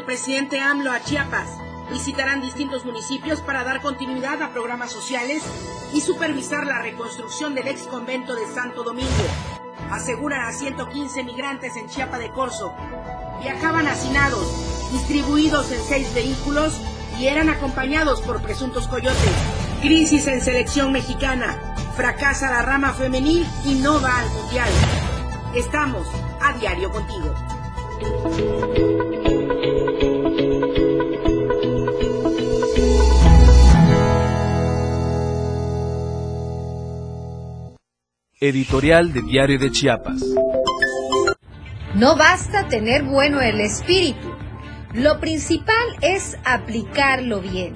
del presidente AMLO a Chiapas. Visitarán distintos municipios para dar continuidad a programas sociales y supervisar la reconstrucción del ex convento de Santo Domingo. Aseguran a 115 migrantes en Chiapa de Corzo. Viajaban hacinados, distribuidos en seis vehículos y eran acompañados por presuntos coyotes. Crisis en selección mexicana. Fracasa la rama femenil y no va al mundial. Estamos a diario contigo. Editorial de Diario de Chiapas. No basta tener bueno el espíritu. Lo principal es aplicarlo bien.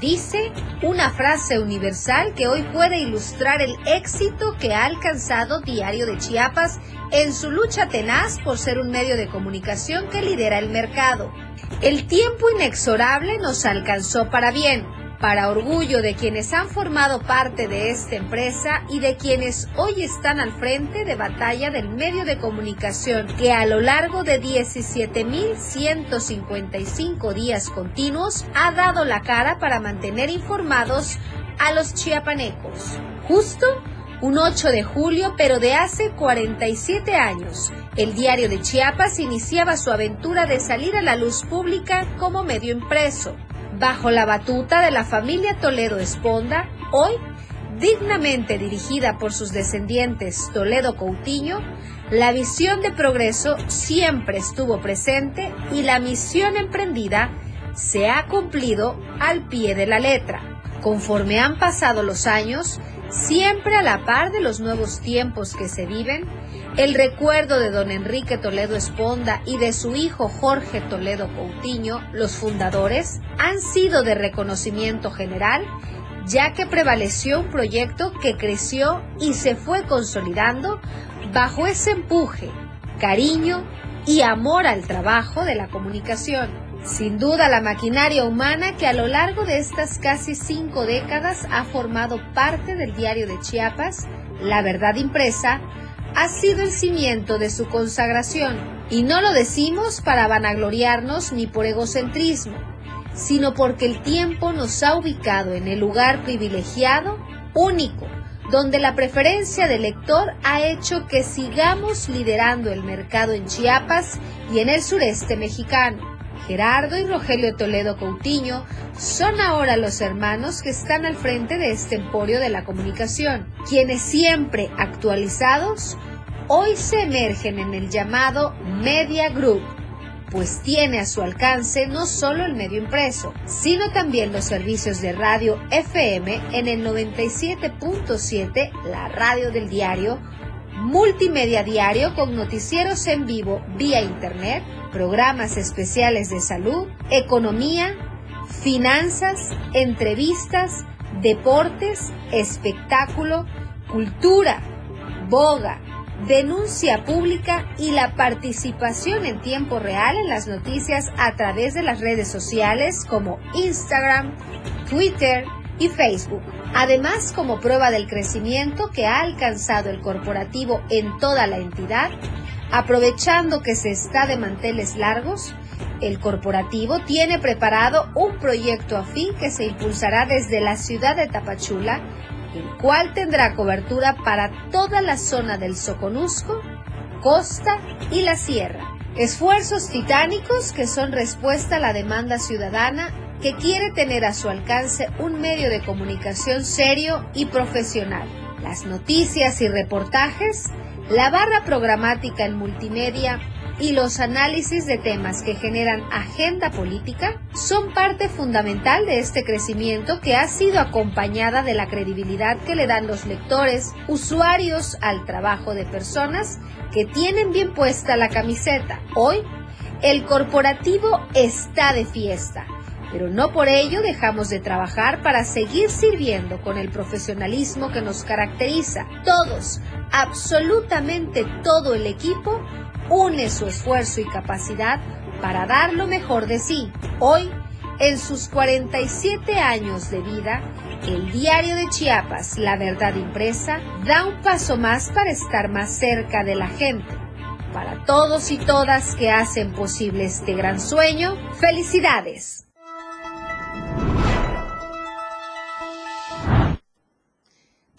Dice una frase universal que hoy puede ilustrar el éxito que ha alcanzado Diario de Chiapas en su lucha tenaz por ser un medio de comunicación que lidera el mercado. El tiempo inexorable nos alcanzó para bien para orgullo de quienes han formado parte de esta empresa y de quienes hoy están al frente de batalla del medio de comunicación que a lo largo de 17.155 días continuos ha dado la cara para mantener informados a los chiapanecos. Justo un 8 de julio, pero de hace 47 años, el diario de Chiapas iniciaba su aventura de salir a la luz pública como medio impreso bajo la batuta de la familia Toledo Esponda, hoy dignamente dirigida por sus descendientes Toledo Coutinho, la visión de progreso siempre estuvo presente y la misión emprendida se ha cumplido al pie de la letra. Conforme han pasado los años, siempre a la par de los nuevos tiempos que se viven, el recuerdo de don Enrique Toledo Esponda y de su hijo Jorge Toledo Coutinho, los fundadores, han sido de reconocimiento general, ya que prevaleció un proyecto que creció y se fue consolidando bajo ese empuje, cariño y amor al trabajo de la comunicación. Sin duda la maquinaria humana que a lo largo de estas casi cinco décadas ha formado parte del diario de Chiapas, La Verdad Impresa, ha sido el cimiento de su consagración. Y no lo decimos para vanagloriarnos ni por egocentrismo, sino porque el tiempo nos ha ubicado en el lugar privilegiado, único, donde la preferencia del lector ha hecho que sigamos liderando el mercado en Chiapas y en el sureste mexicano. Gerardo y Rogelio Toledo Coutinho son ahora los hermanos que están al frente de este emporio de la comunicación, quienes siempre actualizados hoy se emergen en el llamado Media Group, pues tiene a su alcance no solo el medio impreso, sino también los servicios de radio FM en el 97.7, la radio del diario, multimedia diario con noticieros en vivo vía internet, programas especiales de salud, economía, finanzas, entrevistas, deportes, espectáculo, cultura, boga, denuncia pública y la participación en tiempo real en las noticias a través de las redes sociales como Instagram, Twitter y Facebook. Además, como prueba del crecimiento que ha alcanzado el corporativo en toda la entidad, Aprovechando que se está de manteles largos, el corporativo tiene preparado un proyecto afín que se impulsará desde la ciudad de Tapachula, el cual tendrá cobertura para toda la zona del Soconusco, Costa y la Sierra. Esfuerzos titánicos que son respuesta a la demanda ciudadana que quiere tener a su alcance un medio de comunicación serio y profesional. Las noticias y reportajes la barra programática en multimedia y los análisis de temas que generan agenda política son parte fundamental de este crecimiento que ha sido acompañada de la credibilidad que le dan los lectores, usuarios al trabajo de personas que tienen bien puesta la camiseta. Hoy, el corporativo está de fiesta pero no por ello dejamos de trabajar para seguir sirviendo con el profesionalismo que nos caracteriza. Todos, absolutamente todo el equipo, une su esfuerzo y capacidad para dar lo mejor de sí. Hoy, en sus 47 años de vida, el diario de Chiapas, La Verdad Impresa, da un paso más para estar más cerca de la gente. Para todos y todas que hacen posible este gran sueño, felicidades.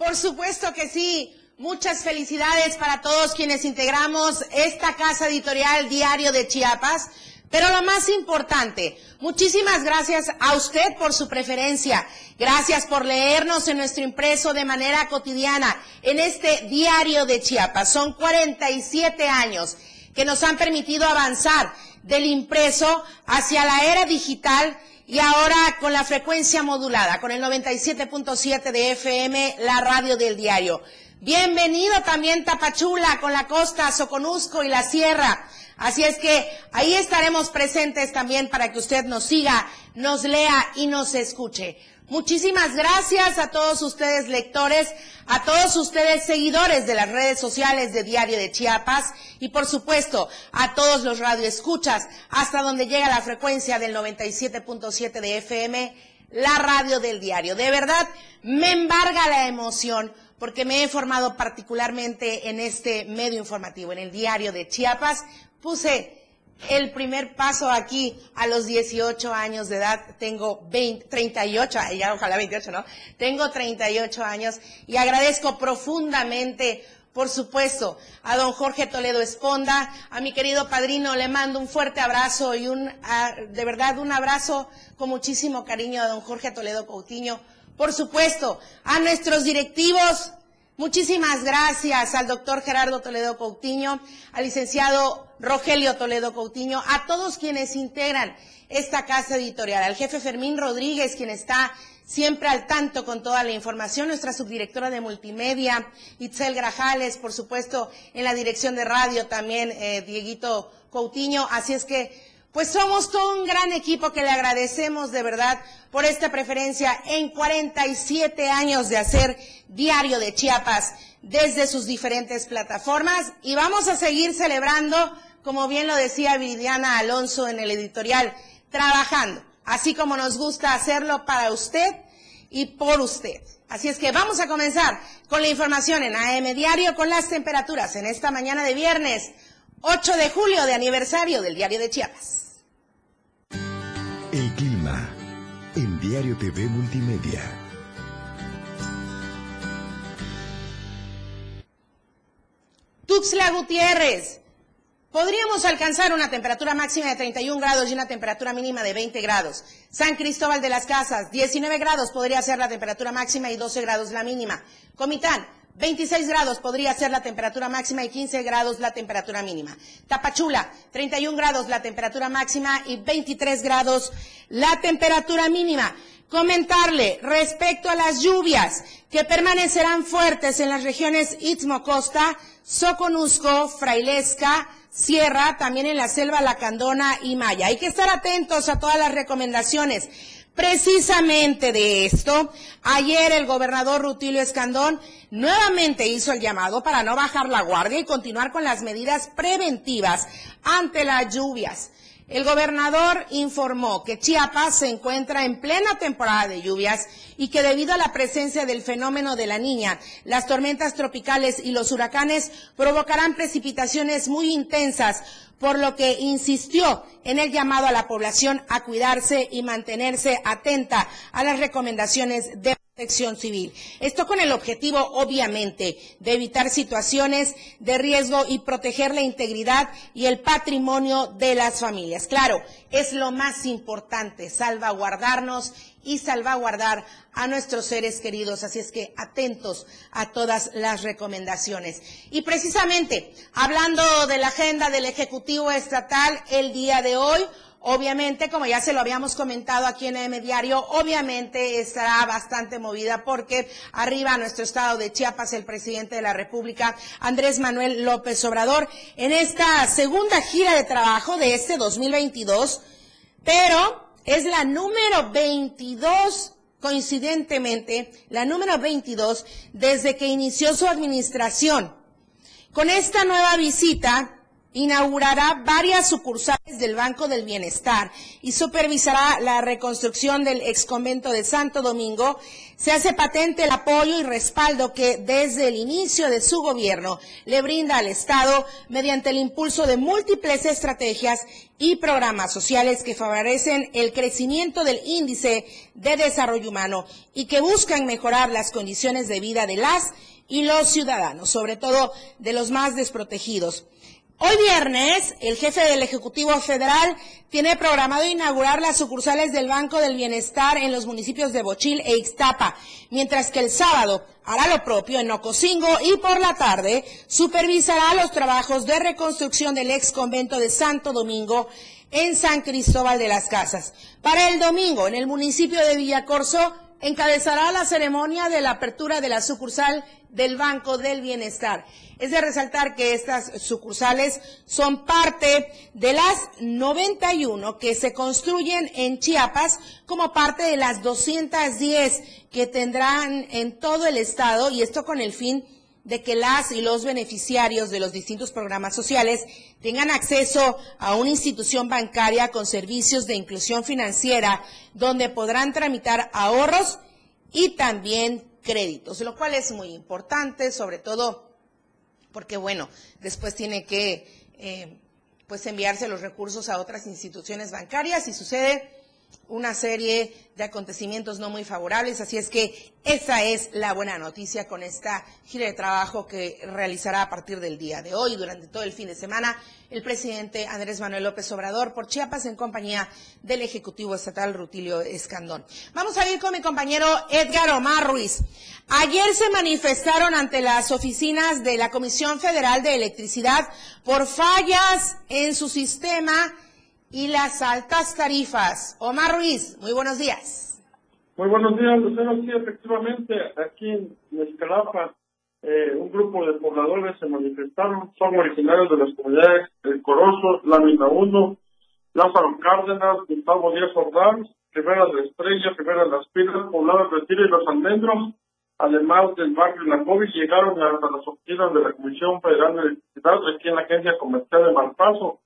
Por supuesto que sí. Muchas felicidades para todos quienes integramos esta casa editorial Diario de Chiapas. Pero lo más importante, muchísimas gracias a usted por su preferencia. Gracias por leernos en nuestro impreso de manera cotidiana en este Diario de Chiapas. Son 47 años que nos han permitido avanzar del impreso hacia la era digital y ahora con la frecuencia modulada, con el 97.7 de FM, la radio del diario. Bienvenido también Tapachula con la costa, Soconusco y la sierra. Así es que ahí estaremos presentes también para que usted nos siga, nos lea y nos escuche. Muchísimas gracias a todos ustedes lectores, a todos ustedes seguidores de las redes sociales de Diario de Chiapas y por supuesto a todos los radioescuchas hasta donde llega la frecuencia del 97.7 de FM, la radio del diario. De verdad, me embarga la emoción porque me he formado particularmente en este medio informativo, en el Diario de Chiapas. Puse el primer paso aquí a los 18 años de edad, tengo 20, 38, ya ojalá 28, ¿no? Tengo 38 años y agradezco profundamente, por supuesto, a don Jorge Toledo Esponda, a mi querido padrino, le mando un fuerte abrazo y un, de verdad, un abrazo con muchísimo cariño a don Jorge Toledo Coutinho, por supuesto, a nuestros directivos, Muchísimas gracias al doctor Gerardo Toledo Coutinho, al licenciado Rogelio Toledo Coutinho, a todos quienes integran esta casa editorial, al jefe Fermín Rodríguez, quien está siempre al tanto con toda la información, nuestra subdirectora de multimedia, Itzel Grajales, por supuesto, en la dirección de radio también, eh, Dieguito Coutinho. Así es que pues somos todo un gran equipo que le agradecemos de verdad por esta preferencia en 47 años de hacer Diario de Chiapas desde sus diferentes plataformas y vamos a seguir celebrando, como bien lo decía Viridiana Alonso en el editorial, trabajando, así como nos gusta hacerlo para usted y por usted. Así es que vamos a comenzar con la información en AM Diario con las temperaturas en esta mañana de viernes 8 de julio de aniversario del Diario de Chiapas. Diario TV Multimedia. Tuxla Gutiérrez. Podríamos alcanzar una temperatura máxima de 31 grados y una temperatura mínima de 20 grados. San Cristóbal de las Casas, 19 grados podría ser la temperatura máxima y 12 grados la mínima. Comitán, 26 grados podría ser la temperatura máxima y 15 grados la temperatura mínima. Tapachula, 31 grados la temperatura máxima y 23 grados la temperatura mínima. Comentarle respecto a las lluvias que permanecerán fuertes en las regiones Istmo Costa, Soconusco, Frailesca, Sierra, también en la selva Lacandona y Maya. Hay que estar atentos a todas las recomendaciones. Precisamente de esto, ayer el gobernador Rutilio Escandón nuevamente hizo el llamado para no bajar la guardia y continuar con las medidas preventivas ante las lluvias. El gobernador informó que Chiapas se encuentra en plena temporada de lluvias y que debido a la presencia del fenómeno de la niña, las tormentas tropicales y los huracanes provocarán precipitaciones muy intensas, por lo que insistió en el llamado a la población a cuidarse y mantenerse atenta a las recomendaciones de protección civil. Esto con el objetivo, obviamente, de evitar situaciones de riesgo y proteger la integridad y el patrimonio de las familias. Claro, es lo más importante, salvaguardarnos y salvaguardar a nuestros seres queridos. Así es que atentos a todas las recomendaciones. Y precisamente, hablando de la agenda del Ejecutivo Estatal, el día de hoy, Obviamente, como ya se lo habíamos comentado aquí en M Diario, obviamente estará bastante movida porque arriba nuestro estado de Chiapas el presidente de la República, Andrés Manuel López Obrador, en esta segunda gira de trabajo de este 2022, pero es la número 22 coincidentemente, la número 22 desde que inició su administración. Con esta nueva visita, inaugurará varias sucursales del Banco del Bienestar y supervisará la reconstrucción del exconvento de Santo Domingo, se hace patente el apoyo y respaldo que desde el inicio de su gobierno le brinda al Estado mediante el impulso de múltiples estrategias y programas sociales que favorecen el crecimiento del índice de desarrollo humano y que buscan mejorar las condiciones de vida de las y los ciudadanos, sobre todo de los más desprotegidos. Hoy viernes, el jefe del Ejecutivo Federal tiene programado inaugurar las sucursales del Banco del Bienestar en los municipios de Bochil e Ixtapa, mientras que el sábado hará lo propio en Ocosingo y por la tarde supervisará los trabajos de reconstrucción del ex convento de Santo Domingo en San Cristóbal de las Casas. Para el domingo, en el municipio de Villacorso, encabezará la ceremonia de la apertura de la sucursal del Banco del Bienestar. Es de resaltar que estas sucursales son parte de las 91 que se construyen en Chiapas como parte de las 210 que tendrán en todo el estado y esto con el fin de que las y los beneficiarios de los distintos programas sociales tengan acceso a una institución bancaria con servicios de inclusión financiera donde podrán tramitar ahorros y también créditos, lo cual es muy importante, sobre todo porque, bueno, después tiene que eh, pues enviarse los recursos a otras instituciones bancarias y sucede una serie de acontecimientos no muy favorables, así es que esa es la buena noticia con esta gira de trabajo que realizará a partir del día de hoy, durante todo el fin de semana, el presidente Andrés Manuel López Obrador por Chiapas en compañía del Ejecutivo Estatal Rutilio Escandón. Vamos a ir con mi compañero Edgar Omar Ruiz. Ayer se manifestaron ante las oficinas de la Comisión Federal de Electricidad por fallas en su sistema y las altas tarifas. Omar Ruiz, muy buenos días. Muy buenos días, Lucero. Sí, efectivamente, aquí en Escalapa, eh, un grupo de pobladores se manifestaron, son originarios de las comunidades El Corozo, Lámina 1, Lázaro Cárdenas, Gustavo Díaz Ordaz, Rivera de Estrella, Rivera de las Pilas, Poblados Retiro y Los Almendros, además del barrio La COVID, llegaron hasta las oficinas de la Comisión Federal de Electricidad aquí en la Agencia Comercial de Malpaso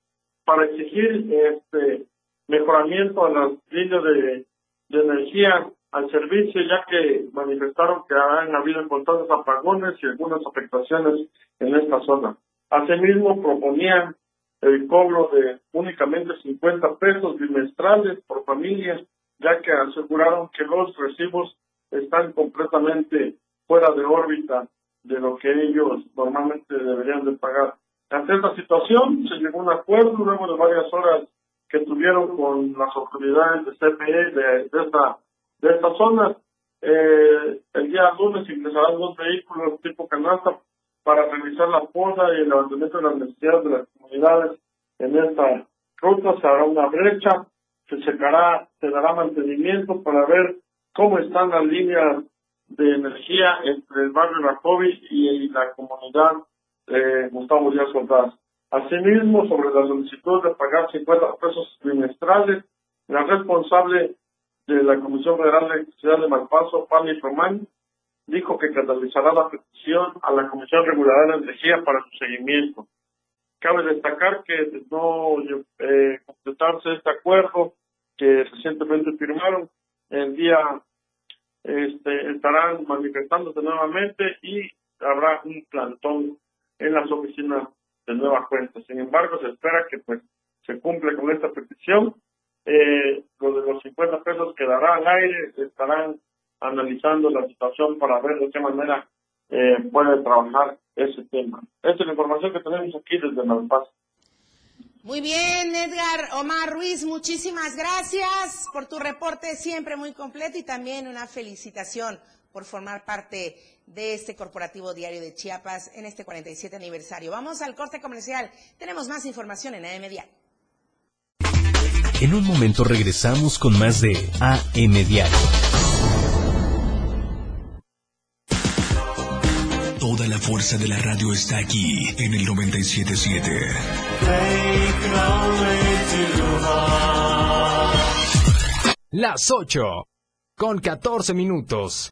para exigir este mejoramiento a las líneas de, energía al servicio, ya que manifestaron que han habido importantes apagones y algunas afectaciones en esta zona. Asimismo, proponían el cobro de únicamente 50 pesos bimestrales por familia, ya que aseguraron que los recibos están completamente fuera de órbita de lo que ellos normalmente deberían de pagar. Ante esta situación se llegó a un acuerdo luego de varias horas que tuvieron con las autoridades de CPE de, esta, de esta zona. Eh, el día lunes ingresarán dos vehículos tipo canasta para realizar la poda y el levantamiento de las necesidades de las comunidades en esta ruta. Se hará una brecha, se secará, se dará mantenimiento para ver cómo están las líneas de energía entre el barrio La COVID y la comunidad eh, Gustavo Díaz. Asimismo, sobre la solicitud de pagar 50 pesos trimestrales, la responsable de la Comisión Federal de Electricidad de Malpaso, Fanny Román, dijo que canalizará la petición a la Comisión Reguladora de Energía para su seguimiento. Cabe destacar que no eh, completarse este acuerdo que recientemente firmaron, el día este, estarán manifestándose nuevamente y habrá un plantón en las oficinas de Nueva Cuenta. Sin embargo, se espera que pues se cumple con esta petición. Eh, lo de los 50 pesos quedará al aire, estarán analizando la situación para ver de qué manera eh, puede trabajar ese tema. Esta es la información que tenemos aquí desde Malpaz. Muy bien, Edgar Omar Ruiz, muchísimas gracias por tu reporte siempre muy completo y también una felicitación por formar parte de este corporativo diario de Chiapas en este 47 aniversario. Vamos al corte comercial. Tenemos más información en AM Diario. En un momento regresamos con más de AM Diario. Toda la fuerza de la radio está aquí en el 977. Las 8 con 14 minutos.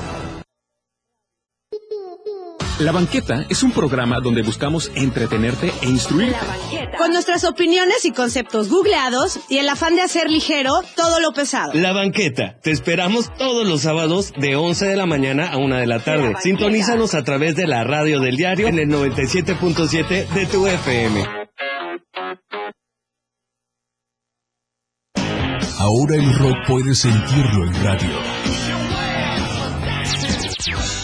La Banqueta es un programa donde buscamos entretenerte e instruirte. Con nuestras opiniones y conceptos googleados y el afán de hacer ligero todo lo pesado. La Banqueta. Te esperamos todos los sábados de 11 de la mañana a 1 de la tarde. Sintonízanos a través de la radio del diario en el 97.7 de tu FM. Ahora el rock puedes sentirlo en radio.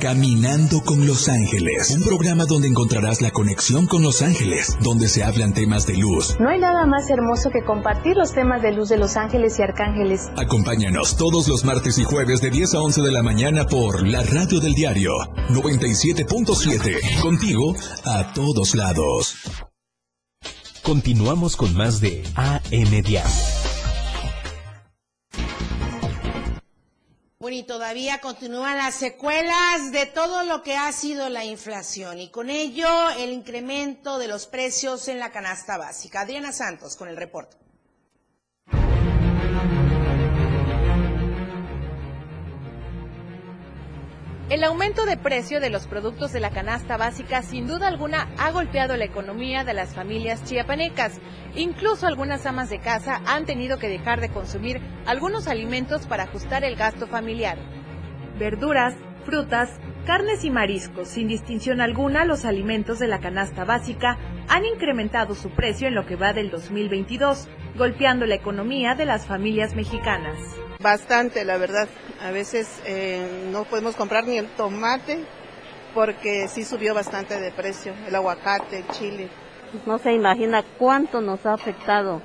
Caminando con Los Ángeles, un programa donde encontrarás la conexión con Los Ángeles, donde se hablan temas de luz. No hay nada más hermoso que compartir los temas de luz de Los Ángeles y Arcángeles. Acompáñanos todos los martes y jueves de 10 a 11 de la mañana por la radio del diario 97.7, contigo a todos lados. Continuamos con más de AM Diario. Y todavía continúan las secuelas de todo lo que ha sido la inflación y con ello el incremento de los precios en la canasta básica. Adriana Santos con el reporte. El aumento de precio de los productos de la canasta básica sin duda alguna ha golpeado la economía de las familias chiapanecas. Incluso algunas amas de casa han tenido que dejar de consumir algunos alimentos para ajustar el gasto familiar. Verduras, frutas, carnes y mariscos, sin distinción alguna, los alimentos de la canasta básica han incrementado su precio en lo que va del 2022, golpeando la economía de las familias mexicanas. Bastante, la verdad. A veces eh, no podemos comprar ni el tomate porque sí subió bastante de precio, el aguacate, el chile. No se imagina cuánto nos ha afectado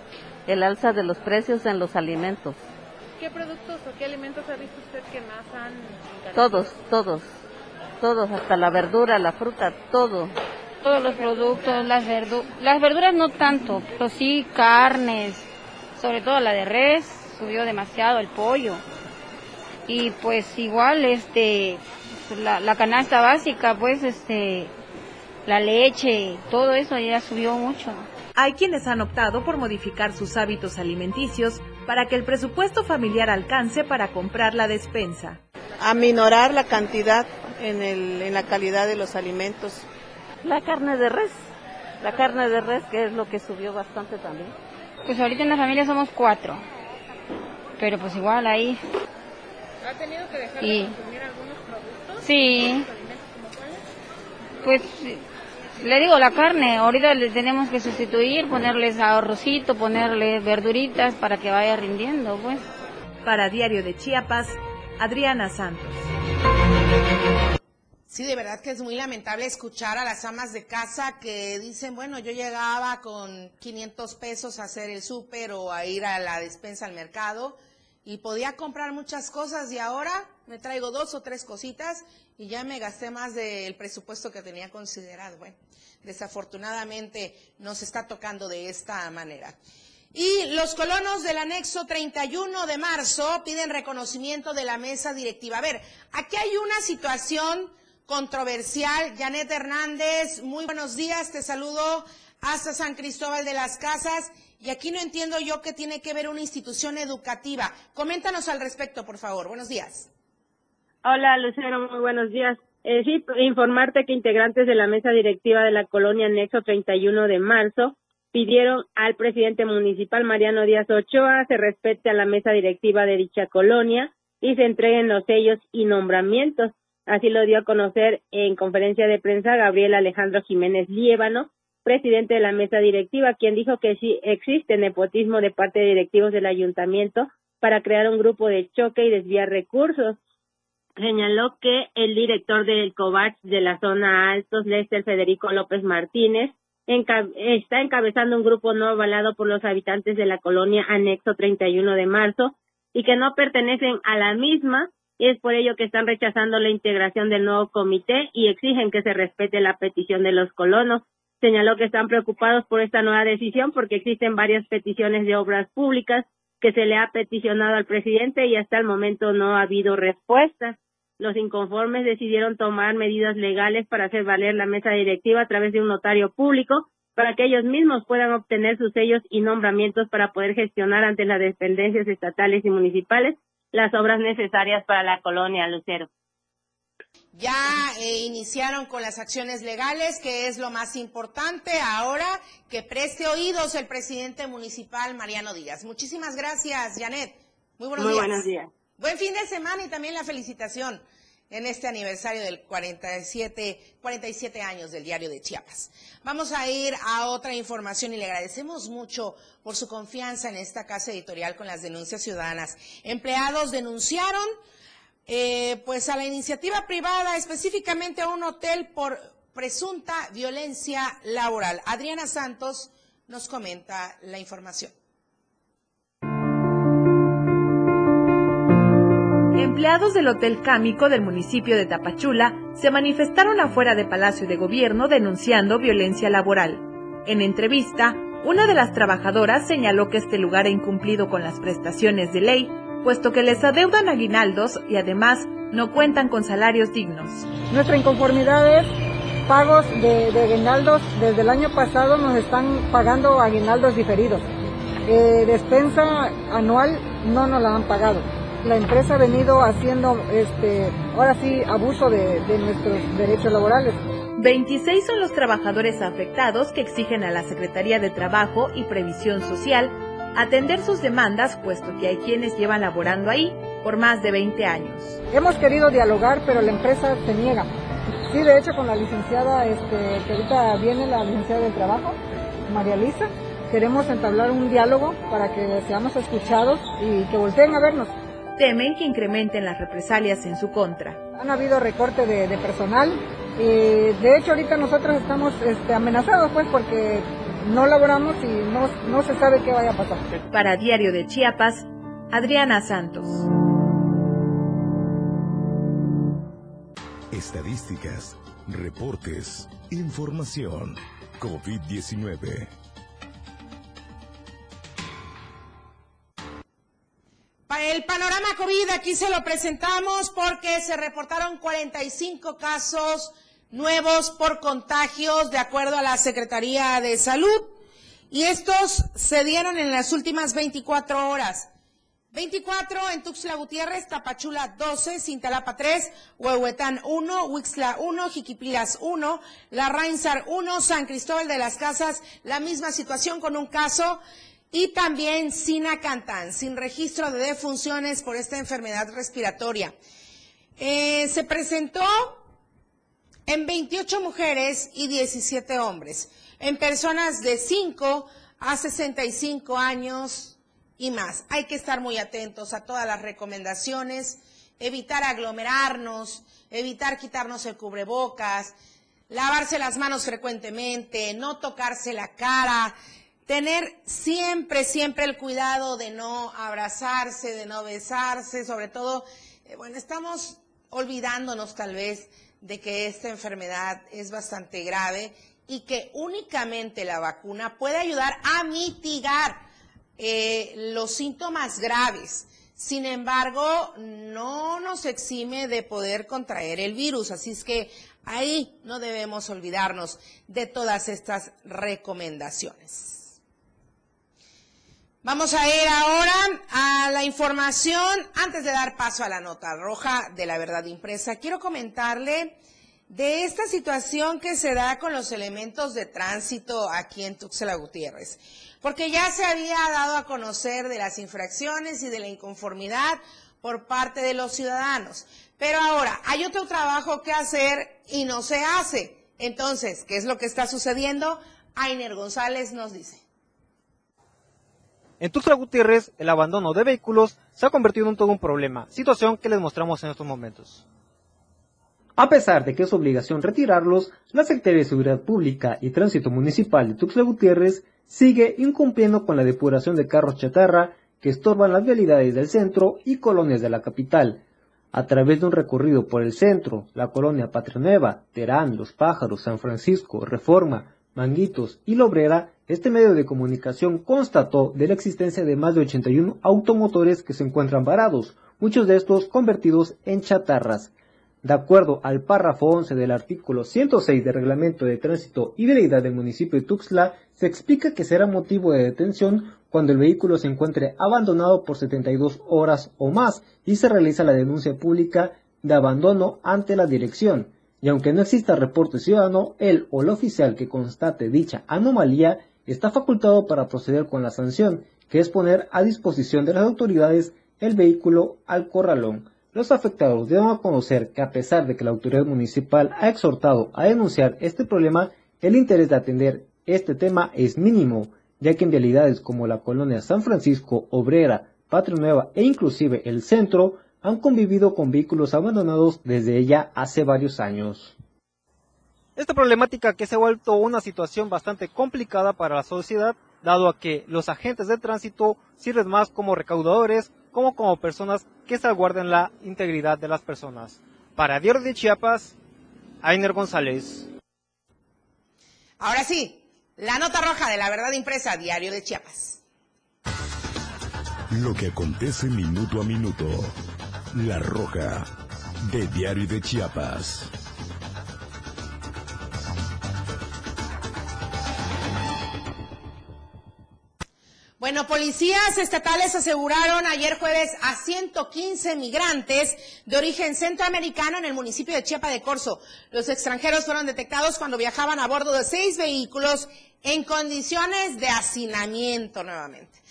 el alza de los precios en los alimentos. ¿Qué productos o qué alimentos ha visto usted que más han encarecido? Todos, todos, todos, hasta la verdura, la fruta, todo. Todos los productos, las, verdu las verduras no tanto, pero sí carnes, sobre todo la de res, subió demasiado el pollo. Y pues igual este la, la canasta básica, pues este la leche, todo eso ya subió mucho. Hay quienes han optado por modificar sus hábitos alimenticios para que el presupuesto familiar alcance para comprar la despensa. Aminorar la cantidad en, el, en la calidad de los alimentos. La carne de res, la carne de res que es lo que subió bastante también. Pues ahorita en la familia somos cuatro, pero pues igual ahí. ¿Ha tenido que dejar de consumir algunos productos? Sí. Pues le digo, la carne, ahorita le tenemos que sustituir, ponerles arrocito, ponerle verduritas para que vaya rindiendo, pues. Para Diario de Chiapas, Adriana Santos. Sí, de verdad que es muy lamentable escuchar a las amas de casa que dicen, bueno, yo llegaba con 500 pesos a hacer el súper o a ir a la despensa al mercado y podía comprar muchas cosas y ahora me traigo dos o tres cositas y ya me gasté más del presupuesto que tenía considerado. Bueno, desafortunadamente nos está tocando de esta manera. Y los colonos del anexo 31 de marzo piden reconocimiento de la mesa directiva. A ver, aquí hay una situación controversial. Janet Hernández, muy buenos días, te saludo hasta San Cristóbal de las Casas. Y aquí no entiendo yo qué tiene que ver una institución educativa. Coméntanos al respecto, por favor. Buenos días. Hola, Lucero, muy buenos días. Eh, sí, informarte que integrantes de la mesa directiva de la colonia Nexo 31 de marzo pidieron al presidente municipal Mariano Díaz Ochoa se respete a la mesa directiva de dicha colonia y se entreguen los sellos y nombramientos. Así lo dio a conocer en conferencia de prensa Gabriel Alejandro Jiménez Liébano, presidente de la mesa directiva, quien dijo que sí existe nepotismo de parte de directivos del ayuntamiento para crear un grupo de choque y desviar recursos. Señaló que el director del COVAX de la zona Altos, Lester Federico López Martínez, está encabezando un grupo no avalado por los habitantes de la colonia anexo 31 de marzo y que no pertenecen a la misma y es por ello que están rechazando la integración del nuevo comité y exigen que se respete la petición de los colonos. Señaló que están preocupados por esta nueva decisión porque existen varias peticiones de obras públicas que se le ha peticionado al presidente y hasta el momento no ha habido respuesta. Los inconformes decidieron tomar medidas legales para hacer valer la mesa directiva a través de un notario público para que ellos mismos puedan obtener sus sellos y nombramientos para poder gestionar ante las dependencias estatales y municipales las obras necesarias para la colonia Lucero. Ya eh, iniciaron con las acciones legales, que es lo más importante. Ahora que preste oídos el presidente municipal Mariano Díaz. Muchísimas gracias, Janet. Muy buenos Muy días. buenos días. Buen fin de semana y también la felicitación en este aniversario del 47, 47 años del diario de Chiapas. Vamos a ir a otra información y le agradecemos mucho por su confianza en esta casa editorial con las denuncias ciudadanas. Empleados denunciaron eh, pues a la iniciativa privada, específicamente a un hotel por presunta violencia laboral. Adriana Santos nos comenta la información. Empleados del Hotel Cámico del municipio de Tapachula se manifestaron afuera de Palacio de Gobierno denunciando violencia laboral. En entrevista, una de las trabajadoras señaló que este lugar ha incumplido con las prestaciones de ley, puesto que les adeudan aguinaldos y además no cuentan con salarios dignos. Nuestra inconformidad es pagos de, de aguinaldos. Desde el año pasado nos están pagando aguinaldos diferidos. Eh, despensa anual no nos la han pagado la empresa ha venido haciendo, este, ahora sí, abuso de, de nuestros derechos laborales. 26 son los trabajadores afectados que exigen a la Secretaría de Trabajo y Previsión Social atender sus demandas, puesto que hay quienes llevan laborando ahí por más de 20 años. Hemos querido dialogar, pero la empresa se niega. Sí, de hecho, con la licenciada, este, que ahorita viene la licenciada del trabajo, María Lisa, queremos entablar un diálogo para que seamos escuchados y que volteen a vernos temen que incrementen las represalias en su contra. Han habido recorte de, de personal y de hecho ahorita nosotros estamos este, amenazados pues porque no laboramos y no, no se sabe qué vaya a pasar. Para Diario de Chiapas, Adriana Santos. Estadísticas, reportes, información. COVID-19. El panorama COVID aquí se lo presentamos porque se reportaron 45 casos nuevos por contagios de acuerdo a la Secretaría de Salud y estos se dieron en las últimas 24 horas. 24 en Tuxtla Gutiérrez, Tapachula 12, Cintalapa 3, Huehuetán 1, Huixla 1, Jiquipilas 1, La Rainsar 1, San Cristóbal de las Casas, la misma situación con un caso y también Sinacantán, sin registro de defunciones por esta enfermedad respiratoria. Eh, se presentó en 28 mujeres y 17 hombres, en personas de 5 a 65 años y más. Hay que estar muy atentos a todas las recomendaciones, evitar aglomerarnos, evitar quitarnos el cubrebocas, lavarse las manos frecuentemente, no tocarse la cara, tener siempre, siempre el cuidado de no abrazarse, de no besarse, sobre todo, eh, bueno, estamos olvidándonos tal vez de que esta enfermedad es bastante grave y que únicamente la vacuna puede ayudar a mitigar eh, los síntomas graves. Sin embargo, no nos exime de poder contraer el virus, así es que ahí no debemos olvidarnos de todas estas recomendaciones. Vamos a ir ahora a la información. Antes de dar paso a la nota roja de la verdad impresa, quiero comentarle de esta situación que se da con los elementos de tránsito aquí en Tuxtla Gutiérrez. Porque ya se había dado a conocer de las infracciones y de la inconformidad por parte de los ciudadanos. Pero ahora hay otro trabajo que hacer y no se hace. Entonces, ¿qué es lo que está sucediendo? Ainer González nos dice. En Tuxtla Gutiérrez, el abandono de vehículos se ha convertido en todo un problema, situación que les mostramos en estos momentos. A pesar de que es obligación retirarlos, la Secretaría de Seguridad Pública y Tránsito Municipal de Tuxtla Gutiérrez sigue incumpliendo con la depuración de carros chatarra que estorban las vialidades del centro y colonias de la capital. A través de un recorrido por el centro, la colonia Nueva, Terán, Los Pájaros, San Francisco, Reforma, Manguitos y Lobrera, este medio de comunicación constató de la existencia de más de 81 automotores que se encuentran varados, muchos de estos convertidos en chatarras. De acuerdo al párrafo 11 del artículo 106 del Reglamento de Tránsito y Vialidad del municipio de Tuxtla, se explica que será motivo de detención cuando el vehículo se encuentre abandonado por 72 horas o más y se realiza la denuncia pública de abandono ante la dirección y aunque no exista reporte ciudadano, él o el oficial que constate dicha anomalía está facultado para proceder con la sanción, que es poner a disposición de las autoridades el vehículo al corralón. Los afectados deben conocer que a pesar de que la autoridad municipal ha exhortado a denunciar este problema, el interés de atender este tema es mínimo, ya que en vialidades como la colonia San Francisco, Obrera, Patria Nueva e inclusive el centro han convivido con vehículos abandonados desde ella hace varios años. Esta problemática que se ha vuelto una situación bastante complicada para la sociedad, dado a que los agentes de tránsito sirven más como recaudadores como como personas que salvaguarden la integridad de las personas. Para Diario de Chiapas, Ainer González. Ahora sí, la nota roja de la verdad impresa, Diario de Chiapas. Lo que acontece minuto a minuto. La Roja, de Diario de Chiapas. Bueno, policías estatales aseguraron ayer jueves a 115 migrantes de origen centroamericano en el municipio de Chiapa de Corzo. Los extranjeros fueron detectados cuando viajaban a bordo de seis vehículos en condiciones de hacinamiento nuevamente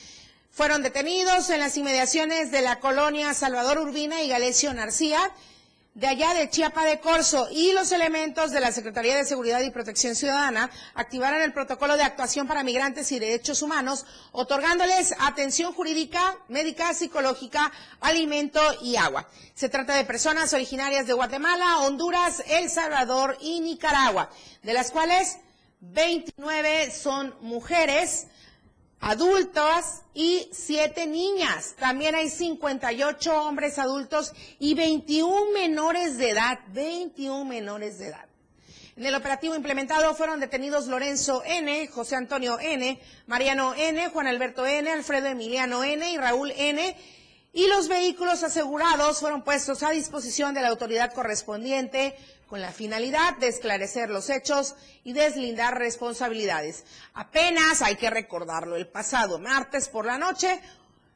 fueron detenidos en las inmediaciones de la colonia Salvador Urbina y Galecio Narcía, de allá de Chiapa de Corzo, y los elementos de la Secretaría de Seguridad y Protección Ciudadana activaron el protocolo de actuación para migrantes y derechos humanos, otorgándoles atención jurídica, médica, psicológica, alimento y agua. Se trata de personas originarias de Guatemala, Honduras, El Salvador y Nicaragua, de las cuales 29 son mujeres, adultos y siete niñas. También hay 58 hombres adultos y 21 menores de edad. 21 menores de edad. En el operativo implementado fueron detenidos Lorenzo N., José Antonio N., Mariano N., Juan Alberto N., Alfredo Emiliano N. y Raúl N., y los vehículos asegurados fueron puestos a disposición de la autoridad correspondiente con la finalidad de esclarecer los hechos y deslindar responsabilidades. Apenas hay que recordarlo, el pasado martes por la noche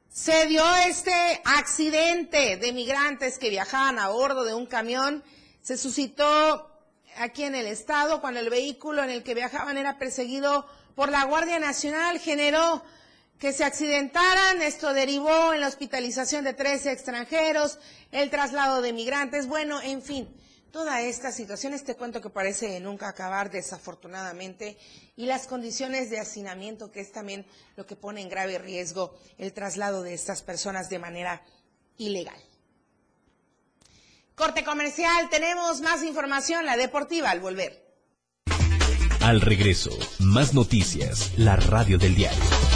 se dio este accidente de migrantes que viajaban a bordo de un camión. Se suscitó aquí en el estado cuando el vehículo en el que viajaban era perseguido por la Guardia Nacional, generó que se accidentaran. Esto derivó en la hospitalización de 13 extranjeros, el traslado de migrantes, bueno, en fin toda esta situación, este cuento que parece nunca acabar desafortunadamente, y las condiciones de hacinamiento, que es también lo que pone en grave riesgo el traslado de estas personas de manera ilegal. Corte comercial, tenemos más información, la deportiva al volver. Al regreso, más noticias, la radio del diario.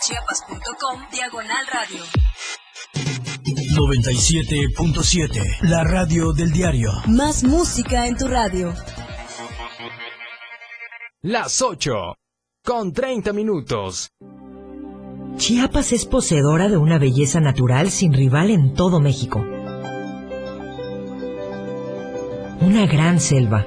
www.diariodechiapas.com Diagonal Radio. 97.7. La radio del diario. Más música en tu radio. Las 8. Con 30 minutos. Chiapas es poseedora de una belleza natural sin rival en todo México. Una gran selva,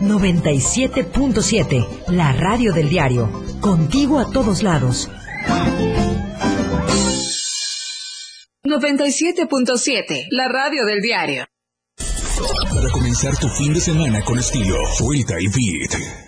97.7, la radio del diario. Contigo a todos lados. 97.7, la radio del diario. Para comenzar tu fin de semana con estilo, suelta y beat.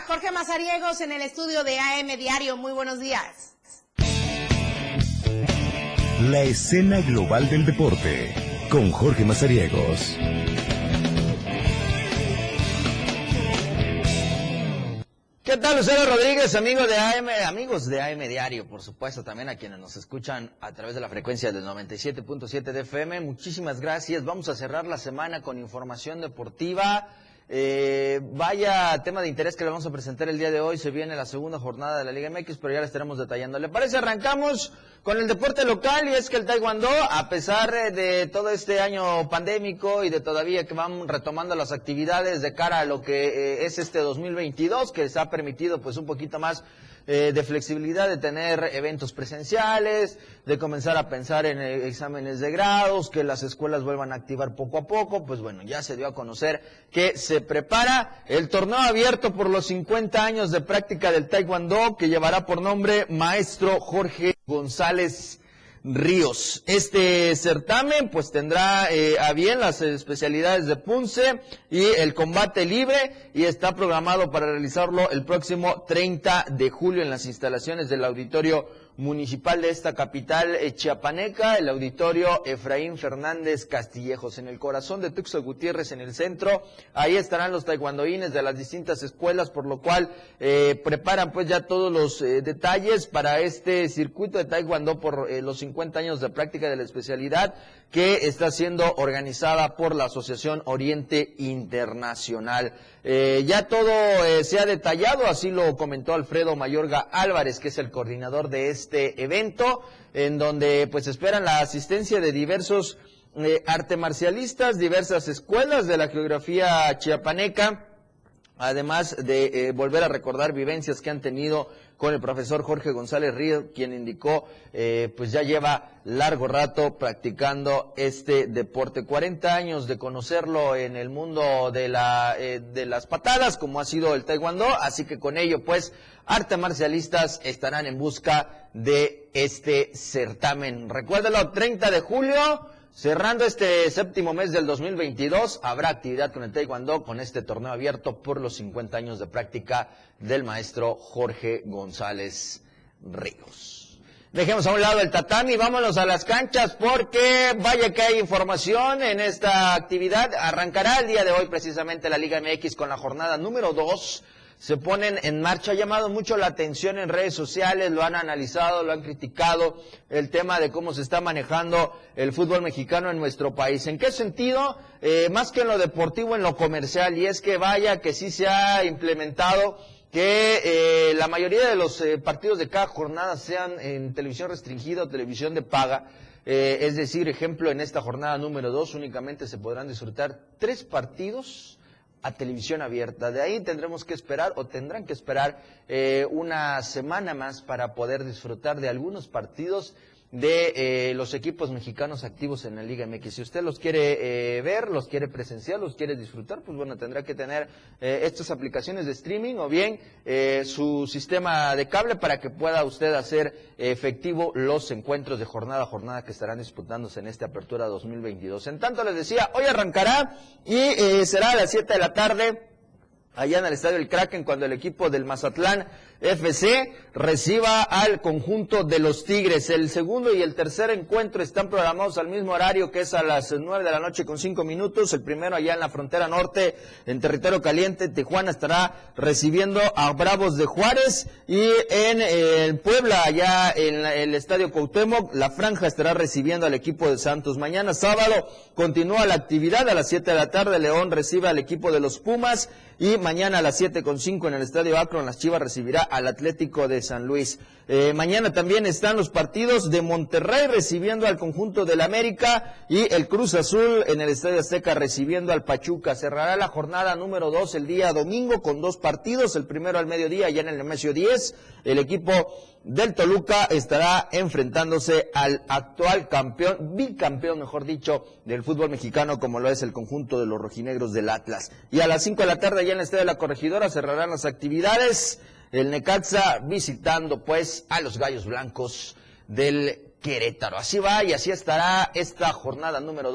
Jorge Mazariegos en el estudio de AM Diario. Muy buenos días. La escena global del deporte con Jorge Mazariegos. ¿Qué tal, Lucero Rodríguez, amigo de AM, amigos de AM Diario, por supuesto, también a quienes nos escuchan a través de la frecuencia del 97.7 de FM? Muchísimas gracias. Vamos a cerrar la semana con información deportiva. Eh, vaya tema de interés que le vamos a presentar el día de hoy. Se viene la segunda jornada de la Liga MX, pero ya la estaremos detallando. ¿Le parece? Arrancamos con el deporte local y es que el Taekwondo, a pesar de todo este año pandémico y de todavía que van retomando las actividades de cara a lo que eh, es este 2022, que se ha permitido pues un poquito más eh, de flexibilidad de tener eventos presenciales, de comenzar a pensar en eh, exámenes de grados, que las escuelas vuelvan a activar poco a poco, pues bueno, ya se dio a conocer que se prepara el torneo abierto por los 50 años de práctica del Taekwondo que llevará por nombre Maestro Jorge González Ríos. Este certamen pues tendrá eh, a bien las especialidades de punce y el combate libre y está programado para realizarlo el próximo 30 de julio en las instalaciones del auditorio municipal de esta capital eh, chiapaneca, el auditorio Efraín Fernández Castillejos, en el corazón de Tuxtla Gutiérrez, en el centro. Ahí estarán los taekwondoines de las distintas escuelas, por lo cual eh, preparan pues ya todos los eh, detalles para este circuito de taekwondo por eh, los 50 años de práctica de la especialidad que está siendo organizada por la Asociación Oriente Internacional. Eh, ya todo eh, se ha detallado, así lo comentó Alfredo Mayorga Álvarez, que es el coordinador de este evento, en donde pues esperan la asistencia de diversos eh, arte marcialistas, diversas escuelas de la geografía chiapaneca, además de eh, volver a recordar vivencias que han tenido con el profesor Jorge González Río, quien indicó, eh, pues ya lleva largo rato practicando este deporte. 40 años de conocerlo en el mundo de, la, eh, de las patadas, como ha sido el taekwondo, así que con ello, pues, arte marcialistas estarán en busca de este certamen. Recuérdalo, 30 de julio, Cerrando este séptimo mes del 2022, habrá actividad con el Taekwondo con este torneo abierto por los 50 años de práctica del maestro Jorge González Ríos. Dejemos a un lado el tatami, vámonos a las canchas porque vaya que hay información en esta actividad. Arrancará el día de hoy precisamente la Liga MX con la jornada número 2 se ponen en marcha. Ha llamado mucho la atención en redes sociales, lo han analizado, lo han criticado, el tema de cómo se está manejando el fútbol mexicano en nuestro país. ¿En qué sentido? Eh, más que en lo deportivo, en lo comercial. Y es que vaya que sí se ha implementado que eh, la mayoría de los eh, partidos de cada jornada sean en televisión restringida o televisión de paga. es decir, ejemplo, en esta jornada número dos únicamente se podrán disfrutar tres partidos a televisión abierta. De ahí tendremos que esperar o tendrán que esperar eh, una semana más para poder disfrutar de algunos partidos de eh, los equipos mexicanos activos en la Liga MX. Si usted los quiere eh, ver, los quiere presenciar, los quiere disfrutar, pues bueno, tendrá que tener eh, estas aplicaciones de streaming o bien su sistema de cable para que pueda usted hacer efectivo los encuentros de jornada a jornada que estarán disputándose en esta apertura 2022. En tanto, les decía, hoy arrancará y será a las 7 de la tarde allá en el Estadio El Kraken cuando el equipo del Mazatlán FC reciba al conjunto de los Tigres. El segundo y el tercer encuentro están programados al mismo horario que es a las nueve de la noche con cinco minutos. El primero allá en la frontera norte, en territorio caliente, Tijuana estará recibiendo a Bravos de Juárez y en eh, Puebla, allá en el Estadio Cuauhtémoc, la franja estará recibiendo al equipo de Santos. Mañana sábado continúa la actividad a las siete de la tarde. León recibe al equipo de los Pumas y mañana a las siete con cinco en el Estadio Akron, las Chivas recibirá al Atlético de San Luis. Eh, mañana también están los partidos de Monterrey recibiendo al conjunto del América y el Cruz Azul en el Estadio Azteca recibiendo al Pachuca. Cerrará la jornada número 2 el día domingo con dos partidos. El primero al mediodía ya en el Nemesio 10. El equipo del Toluca estará enfrentándose al actual campeón, bicampeón mejor dicho, del fútbol mexicano como lo es el conjunto de los rojinegros del Atlas. Y a las 5 de la tarde ya en el Estadio de la Corregidora cerrarán las actividades el Necaxa visitando pues a los Gallos Blancos del Querétaro. Así va y así estará esta jornada número